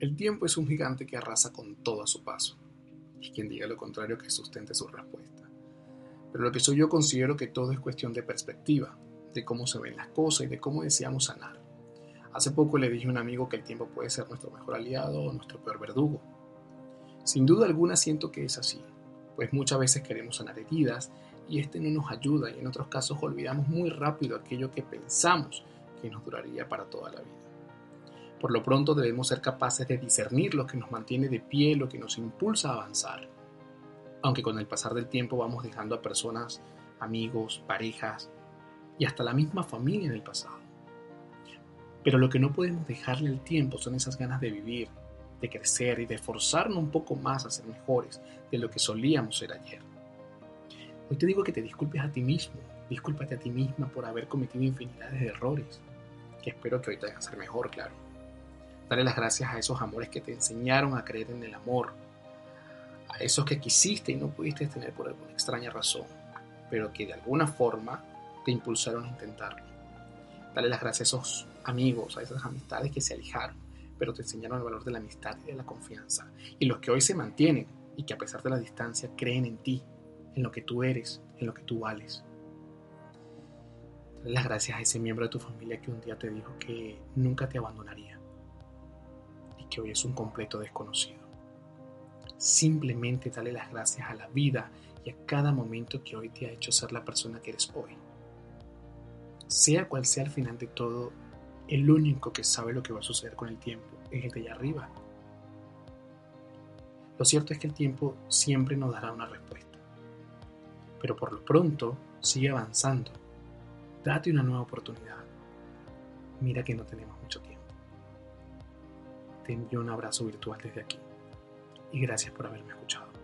El tiempo es un gigante que arrasa con todo a su paso. Y quien diga lo contrario que sustente su respuesta. Pero lo que soy yo considero que todo es cuestión de perspectiva, de cómo se ven las cosas y de cómo deseamos sanar. Hace poco le dije a un amigo que el tiempo puede ser nuestro mejor aliado o nuestro peor verdugo. Sin duda alguna siento que es así, pues muchas veces queremos sanar heridas y este no nos ayuda y en otros casos olvidamos muy rápido aquello que pensamos que nos duraría para toda la vida. Por lo pronto debemos ser capaces de discernir lo que nos mantiene de pie, lo que nos impulsa a avanzar. Aunque con el pasar del tiempo vamos dejando a personas, amigos, parejas y hasta la misma familia en el pasado. Pero lo que no podemos dejarle al tiempo son esas ganas de vivir, de crecer y de forzarnos un poco más a ser mejores de lo que solíamos ser ayer. Hoy te digo que te disculpes a ti mismo, discúlpate a ti misma por haber cometido infinidades de errores, que espero que hoy te hagan ser mejor, claro. Dale las gracias a esos amores que te enseñaron a creer en el amor, a esos que quisiste y no pudiste tener por alguna extraña razón, pero que de alguna forma te impulsaron a intentarlo. Dale las gracias a esos amigos, a esas amistades que se alejaron, pero te enseñaron el valor de la amistad y de la confianza. Y los que hoy se mantienen y que a pesar de la distancia creen en ti, en lo que tú eres, en lo que tú vales. Dale las gracias a ese miembro de tu familia que un día te dijo que nunca te abandonaría que hoy es un completo desconocido. Simplemente dale las gracias a la vida y a cada momento que hoy te ha hecho ser la persona que eres hoy. Sea cual sea el final de todo, el único que sabe lo que va a suceder con el tiempo es el de allá arriba. Lo cierto es que el tiempo siempre nos dará una respuesta. Pero por lo pronto, sigue avanzando. Date una nueva oportunidad. Mira que no tenemos mucho tiempo. Te envío un abrazo virtual desde aquí. Y gracias por haberme escuchado.